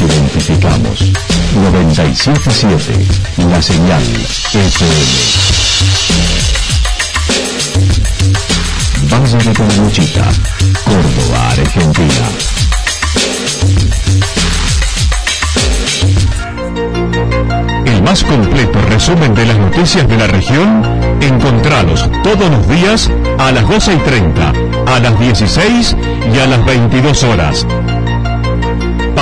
identificamos. 977, la señal FM. Valle de Calamuchita, Córdoba, Argentina. El más completo resumen de las noticias de la región, encontralos todos los días a las 12 y 30, a las 16 y a las 22 horas.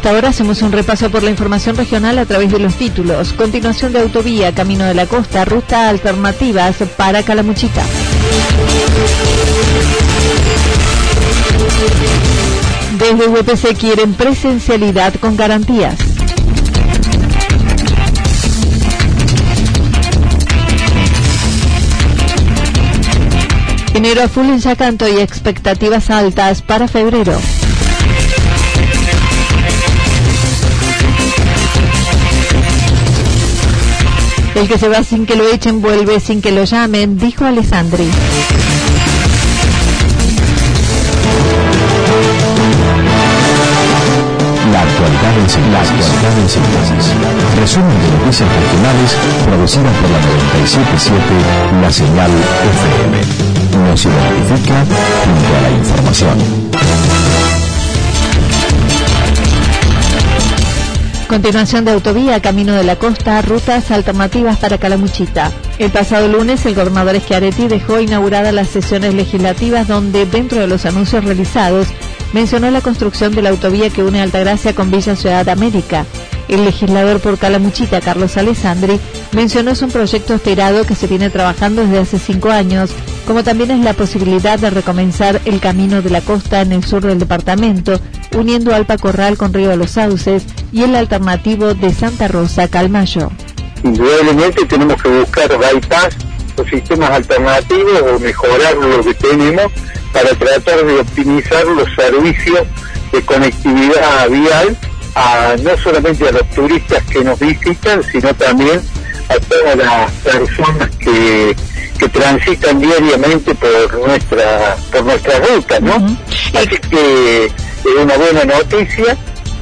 Esta hora hacemos un repaso por la información regional a través de los títulos. Continuación de autovía, Camino de la Costa, ruta alternativas para Calamuchita. Desde UPC quieren presencialidad con garantías. Enero a full en Yacanto y expectativas altas para febrero. El que se va sin que lo echen vuelve sin que lo llamen, dijo Alessandri. La actualidad en síntesis. Resumen de noticias regionales producidas por la 977 La Señal FM. Nos identifica junto a la información. Continuación de autovía, Camino de la Costa, rutas alternativas para Calamuchita. El pasado lunes, el gobernador Schiaretti dejó inauguradas las sesiones legislativas donde, dentro de los anuncios realizados, mencionó la construcción de la autovía que une Altagracia con Villa Ciudad América. El legislador por Calamuchita, Carlos Alessandri, mencionó es un proyecto esperado que se viene trabajando desde hace cinco años, como también es la posibilidad de recomenzar el camino de la costa en el sur del departamento, uniendo Alpa Corral con Río de los Sauces y el alternativo de Santa Rosa Calmayo. Indudablemente tenemos que buscar bypass o sistemas alternativos o mejorar lo que tenemos para tratar de optimizar los servicios de conectividad vial a no solamente a los turistas que nos visitan, sino también a todas las personas que, que transitan diariamente por nuestra por nuestra ruta, ¿no? Así que es una buena noticia,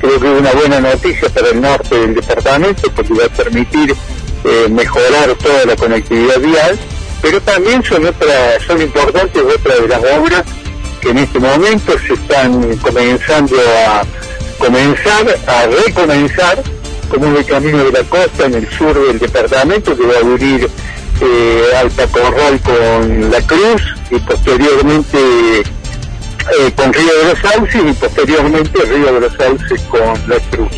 creo que es una buena noticia para el norte del departamento porque va a permitir eh, mejorar toda la conectividad vial, pero también son otras, son importantes otras de las obras que en este momento se están comenzando a comenzar, a recomenzar, como el camino de la costa en el sur del departamento que va a unir eh, Alta Corral con La Cruz y posteriormente eh, con Río de los Sauces y posteriormente Río de los Sauces con La Cruz.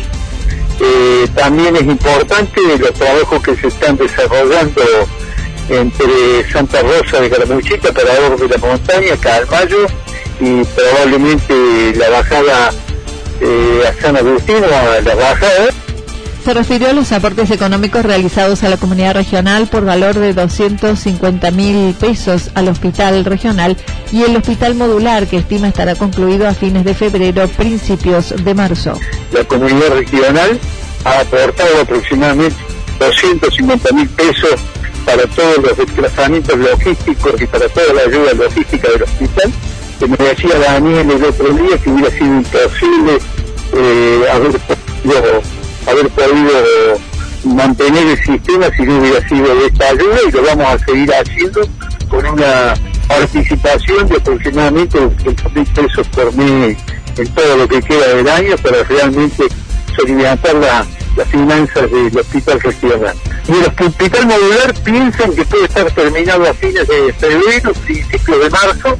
Eh, también es importante los trabajos que se están desarrollando entre Santa Rosa de Caramuchita, Parador de la Montaña, Calmayo y probablemente la bajada eh, a San Agustín a la bajada. Se refirió a los aportes económicos realizados a la comunidad regional por valor de 250 mil pesos al hospital regional y el hospital modular que estima estará concluido a fines de febrero, principios de marzo. La comunidad regional ha aportado aproximadamente 250 mil pesos para todos los desplazamientos logísticos y para toda la ayuda logística del hospital. Que me decía Daniel el otro día que hubiera sido imposible eh, haber podido haber podido mantener el sistema si no hubiera sido de esta ayuda y lo vamos a seguir haciendo con una participación de aproximadamente 8 mil pesos por mes en todo lo que queda del año para realmente soliviantar la, las finanzas del hospital regional. Y el hospital modular piensan que puede estar terminado a fines de febrero, principios de marzo,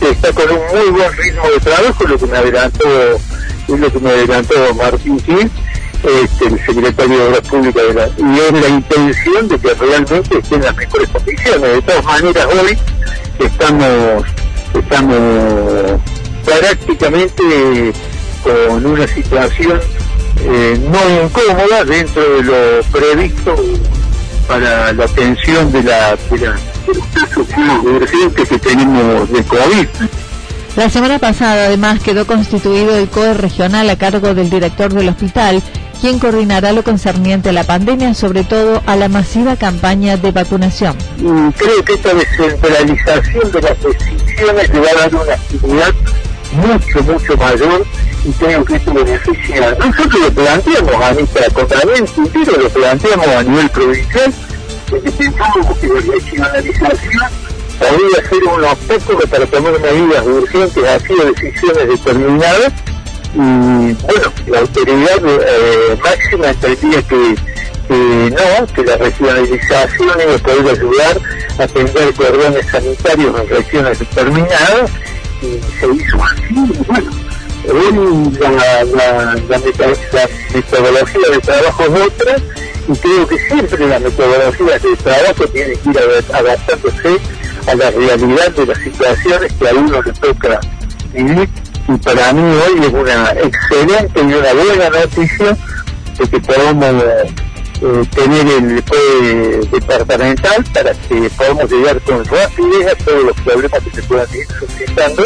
está con un muy buen ritmo de trabajo, lo que me adelantó, es lo que me adelantó Martín Gil, este, el secretario de Obras Públicas de la, y es la intención de que realmente estén en las mejores condiciones. De todas maneras, hoy estamos, estamos prácticamente con una situación eh, no incómoda dentro de lo previsto para la atención de, la, de, la, de los casos que tenemos de COVID. La semana pasada, además, quedó constituido el COE regional a cargo del director del hospital, quien coordinará lo concerniente a la pandemia, sobre todo a la masiva campaña de vacunación. Creo que esta descentralización de las decisiones le va a dar una actividad mucho, mucho mayor y creo que esto beneficia. Nosotros lo planteamos a nuestra Contramente, pero lo planteamos a nivel provincial, porque pensamos que la regionalización podría ser un obstáculo para tomar medidas urgentes así de decisiones determinadas y bueno, la autoridad eh, máxima entendía que, que no, que la regionalización iba a ayudar a tender cordones sanitarios en regiones determinadas y se hizo así. Bueno, hoy la, la, la, metodología de trabajo es otra y creo que siempre la metodología de trabajo tiene que ir adaptándose a la realidad de las situaciones que a uno le toca vivir. Y para mí hoy es una excelente y una buena noticia de que podamos eh, tener el POE departamental para que podamos llegar con rapidez a todos los problemas que se puedan ir suscitando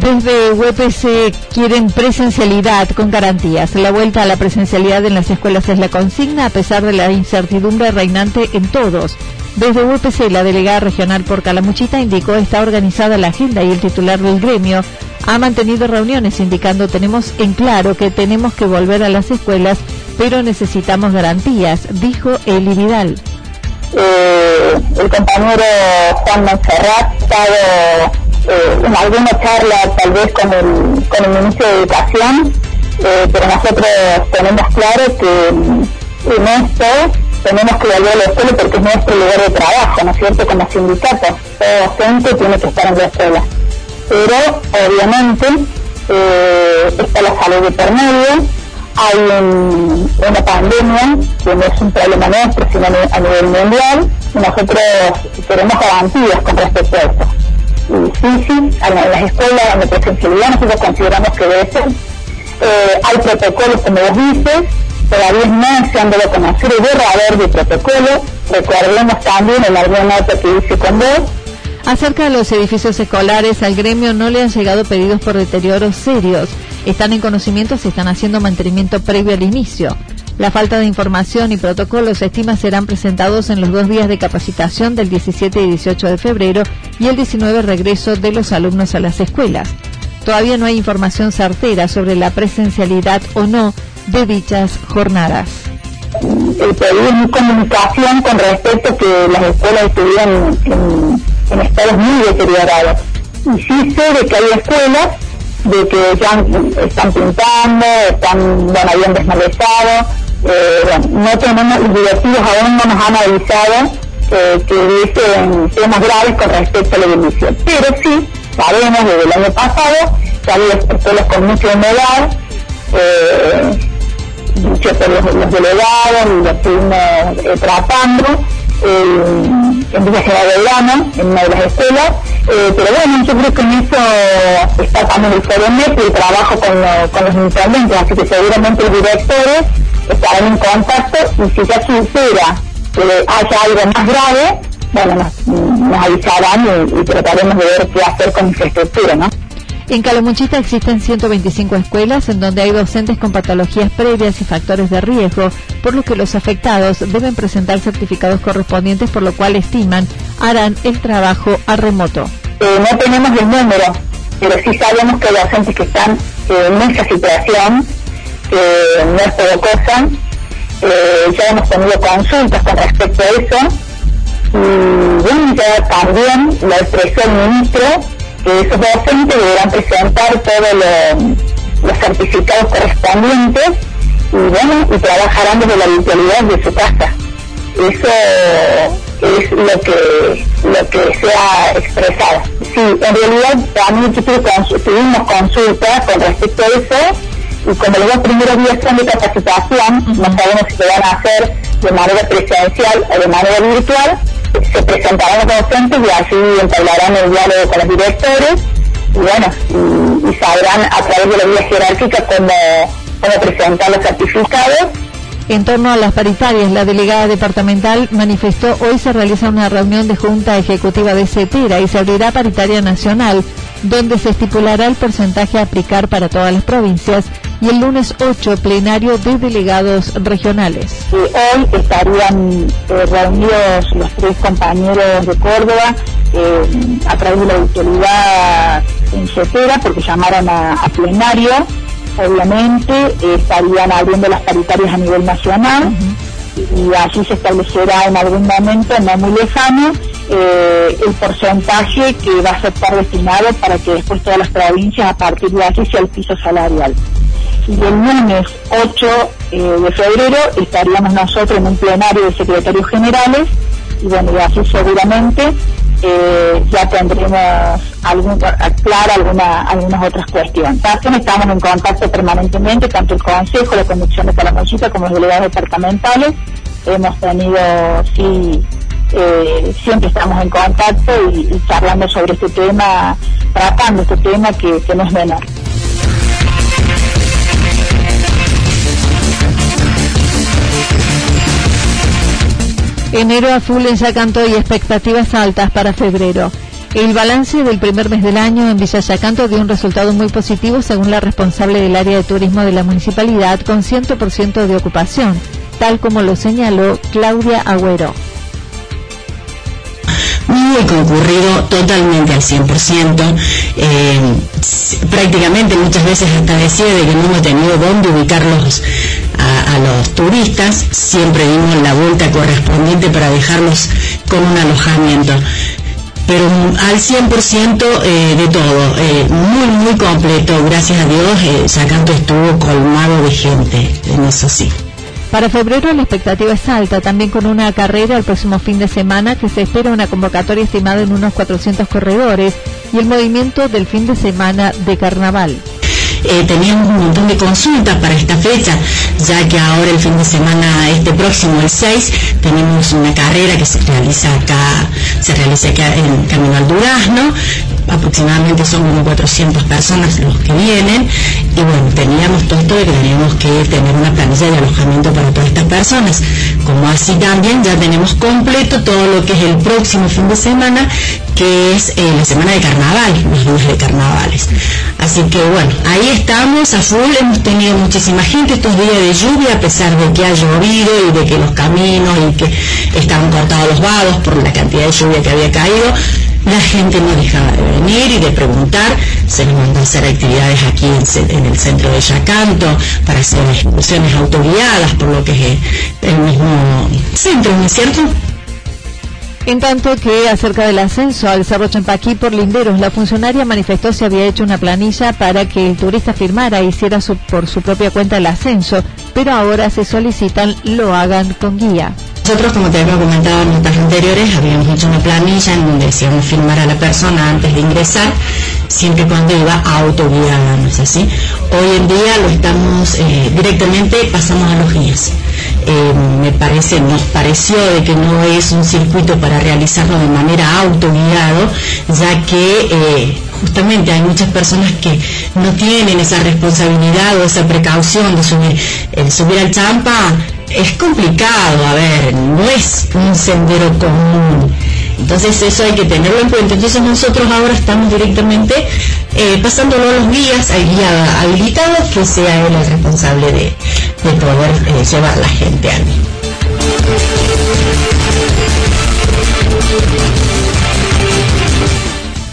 Desde UPC quieren presencialidad con garantías. La vuelta a la presencialidad en las escuelas es la consigna a pesar de la incertidumbre reinante en todos. Desde UPC, la delegada regional por Calamuchita indicó está organizada la agenda y el titular del gremio ha mantenido reuniones indicando tenemos en claro que tenemos que volver a las escuelas, pero necesitamos garantías, dijo Eli Vidal. Eh, el compañero Juan Monserrat eh, en alguna charla tal vez con el, con el ministro de Educación, eh, pero nosotros tenemos claro que en esto tenemos que volver a la escuela porque es nuestro lugar de trabajo, ¿no es cierto? Como sindicato, todo docente tiene que estar en la escuela. Pero obviamente eh, está la salud de por medio, hay un, una pandemia que no es un problema nuestro, sino a nivel mundial, y nosotros queremos garantías con respecto a esto difícil en las escuelas de presencialidad, nosotros consideramos que debe ser. Eh, hay protocolos, como vos dices, todavía no se han dado a conocer el borrador de protocolo. Recordemos también en alguna nota que hice con vos. Acerca de los edificios escolares, al gremio no le han llegado pedidos por deterioros serios. Están en conocimiento, se están haciendo mantenimiento previo al inicio. La falta de información y protocolos se estima serán presentados en los dos días de capacitación del 17 y 18 de febrero y el 19 regreso de los alumnos a las escuelas. Todavía no hay información certera sobre la presencialidad o no de dichas jornadas. El pedido de comunicación con respecto a que las escuelas estuvieran en, estados muy deteriorados. Y de que hay escuelas de que ya están pintando, están, bueno, habían desmalezado, eh, no tenemos, los directivos aún no nos han avisado eh, que hubiesen temas graves con respecto a la emisión. Pero sí, sabemos desde el año pasado que había escuelas con mucha humedad, eh, dicho por los, delegados y los estuvimos eh, tratando, en Villa General en una de las escuelas, eh, pero bueno, yo creo que en eso está también el FOREMET y trabajo con, lo, con los intendentes, así que seguramente los directores estarán en contacto y si ya quisiera que haya algo más grave, bueno, nos, nos avisarán y, y, trataremos de ver qué hacer con infraestructura, ¿no? En Calamuchita existen 125 escuelas en donde hay docentes con patologías previas y factores de riesgo, por lo que los afectados deben presentar certificados correspondientes, por lo cual estiman harán el trabajo a remoto. Eh, no tenemos el número, pero sí sabemos que hay docentes que están eh, en esa situación, que no es todo cosa. Eh, ya hemos tenido consultas con respecto a eso. Y bueno, ya también lo expresó el ministro que esos docentes deberán presentar todo lo, los certificados correspondientes y bueno, y trabajarán desde la virtualidad de su casa. Eso es lo que lo que se ha expresado. Sí, en realidad también tuvimos consultas con respecto a eso y como los dos primeros días son de capacitación, no sabemos si se van a hacer de manera presencial o de manera virtual, se presentarán los docentes y así entablarán el diálogo con los directores. Y bueno, y, sabrán a través de la vía jerárquica cómo, cómo presentar los certificados. En torno a las paritarias, la delegada departamental manifestó hoy se realiza una reunión de Junta Ejecutiva de CETERA y se abrirá paritaria nacional, donde se estipulará el porcentaje a aplicar para todas las provincias y el lunes 8 plenario de delegados regionales. hoy estarían eh, reunidos los tres compañeros de Córdoba eh, a través de la autoridad en CETERA porque llamaron a plenario obviamente eh, estarían abriendo las paritarias a nivel nacional y allí se establecerá en algún momento, no muy lejano, eh, el porcentaje que va a estar destinado para que después todas las provincias a partir de allí sea el piso salarial. Y el lunes 8 eh, de febrero estaríamos nosotros en un plenario de secretarios generales y bueno, y así seguramente eh, ya tendremos algún, clara alguna, algunas otras cuestiones. También estamos en contacto permanentemente, tanto el Consejo, la Conducción de Calamuchita como los delegados departamentales. Hemos tenido, sí, eh, siempre estamos en contacto y, charlando sobre este tema, tratando este tema que no es menor. Enero a full en Yacanto y expectativas altas para febrero. El balance del primer mes del año en Villa Yacanto dio un resultado muy positivo según la responsable del área de turismo de la municipalidad con 100% de ocupación, tal como lo señaló Claudia Agüero muy concurrido totalmente al 100%, eh, prácticamente muchas veces hasta decía de que no hemos tenido dónde ubicarlos a, los turistas, siempre dimos la vuelta correspondiente para dejarlos con un alojamiento. Pero al 100% eh, de todo, eh, muy, muy completo, gracias a Dios, eh, Sacanto estuvo colmado de gente, en eso sí. Para febrero la expectativa es alta, también con una carrera el próximo fin de semana que se espera una convocatoria estimada en unos 400 corredores y el movimiento del fin de semana de carnaval. Eh, teníamos un montón de consultas para esta fecha, ya que ahora el fin de semana, este próximo, el 6, tenemos una carrera que se realiza acá, se realiza acá en Camino al Durazno, aproximadamente son como 400 personas los que vienen y bueno, teníamos todo esto de que teníamos que tener una planilla de alojamiento para todas estas personas. Como así también ya tenemos completo todo lo que es el próximo fin de semana, que es eh, la semana de carnaval, los días de carnavales. Así que bueno, ahí estamos a full, hemos tenido muchísima gente estos días de lluvia, a pesar de que ha llovido y de que los caminos y que estaban cortados los vados por la cantidad de lluvia que había caído la gente no dejaba de venir y de preguntar, se nos mandó a hacer actividades aquí en, el centro de Yacanto para hacer excursiones autoguiadas por lo que es el mismo centro, ¿no es cierto? En tanto que acerca del ascenso al Cerro Champaquí por Linderos, la funcionaria manifestó se había hecho una planilla para que el turista firmara e hiciera por su propia cuenta el ascenso, pero ahora se solicitan lo hagan con guía. Nosotros, como te había comentado en notas anteriores, habíamos hecho una planilla en donde decíamos firmar a la persona antes de ingresar, siempre y cuando iba autoguiada, ¿no es así? Hoy en día lo estamos eh, directamente, pasamos a los guías. Eh, me parece, nos pareció de que no es un circuito para realizarlo de manera autoguiado, ya que eh, justamente hay muchas personas que no tienen esa responsabilidad o esa precaución de subir, el subir al champa es complicado, a ver, no es un sendero común. Entonces eso hay que tenerlo en cuenta. Entonces nosotros ahora estamos directamente eh, pasándolo a los guías, al guía habilitado, que sea él el responsable de, poder eh, llevar la gente a mí.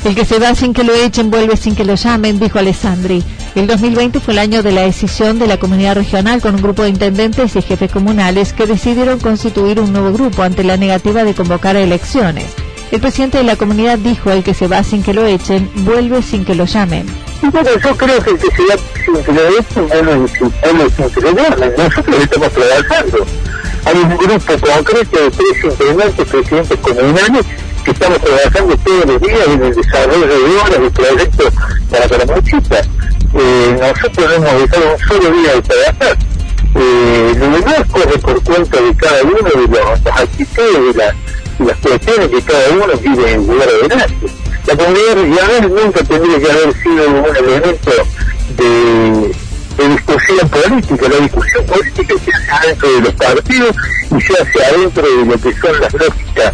El que se va sin que lo echen, vuelve sin que lo llamen, dijo Alessandri. El 2020 fue el año de la decisión de la comunidad regional con un grupo de intendentes y jefes comunales que decidieron constituir un nuevo grupo ante la negativa de convocar elecciones. El presidente de la comunidad dijo, el que se va sin que lo echen, vuelve sin que lo llamen. Y bueno, yo creo que el que se da sin esto no es sin Nosotros estamos trabajando. Hay un grupo concreto de tres integrantes, presidentes comunales, que estamos trabajando todos los días en el desarrollo de obras de proyectos para. Hemos dejado un solo día de trabajar. Eh, lo demás corre por cuenta de cada uno de los, las actitudes y las cuestiones que cada uno vive en lugar adelante. La comunidad regional nunca tendría que haber sido un elemento de, de discusión política. La discusión política se hace adentro de los partidos y se hace adentro de lo que son las lógicas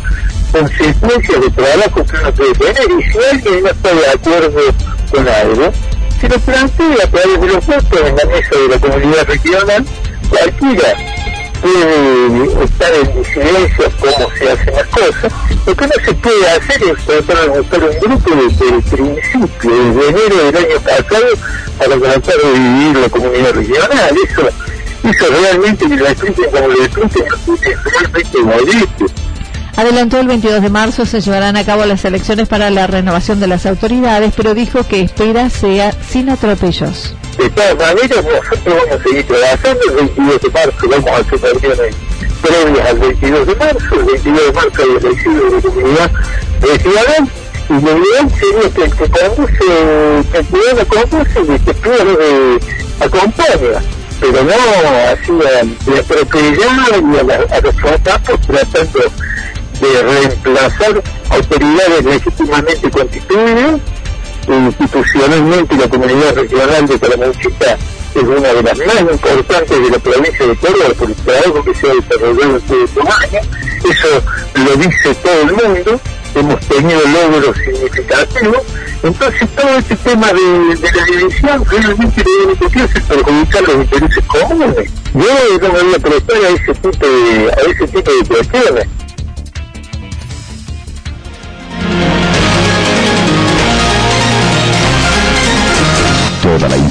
consecuencias de trabajo que uno puede tener. Y si alguien no está de acuerdo con algo, se lo plantea a través de los en la mesa de la comunidad regional, cualquiera puede estar en disidencia cómo se hacen las cosas. Lo que no se puede hacer es tratar de buscar un grupo desde el principio, desde enero del año pasado, para tratar de dividir la comunidad regional. Eso, eso realmente, que lo expliquen como lo expliquen, es realmente molesto. Adelantó el 22 de marzo se llevarán a cabo las elecciones para la renovación de las autoridades, pero dijo que espera sea sin atropellos. De todas maneras, nosotros vamos a seguir trabajando. El 22 de marzo vamos a hacer reuniones previas al 22 de marzo. El 22 de marzo hay elecciones de comunidad regional. Y lo ideal sería que el que conduce, que el ciudadano conduce y que eh, acompaña pero no así de atropellar y a, la, a los tratando de reemplazar autoridades legítimamente constituidas institucionalmente la comunidad regional de Calamuchita es una de las más importantes de la provincia de Córdoba por el trabajo que se ha desarrollado este año. Eso lo dice todo el mundo. Hemos tenido logros significativos. Entonces todo este tema de, la división realmente lo único que hace es perjudicar los intereses comunes. Yo no me voy a prestar a ese tipo de, a ese tipo de cuestiones.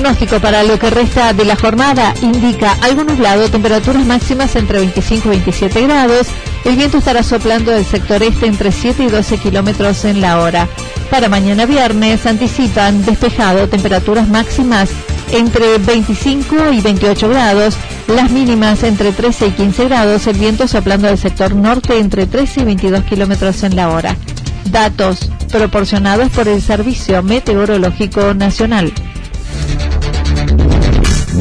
Pronóstico para lo que resta de la jornada indica algo nublado, temperaturas máximas entre 25 y 27 grados. El viento estará soplando del sector este entre 7 y 12 kilómetros en la hora. Para mañana viernes anticipan despejado, temperaturas máximas entre 25 y 28 grados, las mínimas entre 13 y 15 grados, el viento soplando del sector norte entre 13 y 22 kilómetros en la hora. Datos proporcionados por el Servicio Meteorológico Nacional.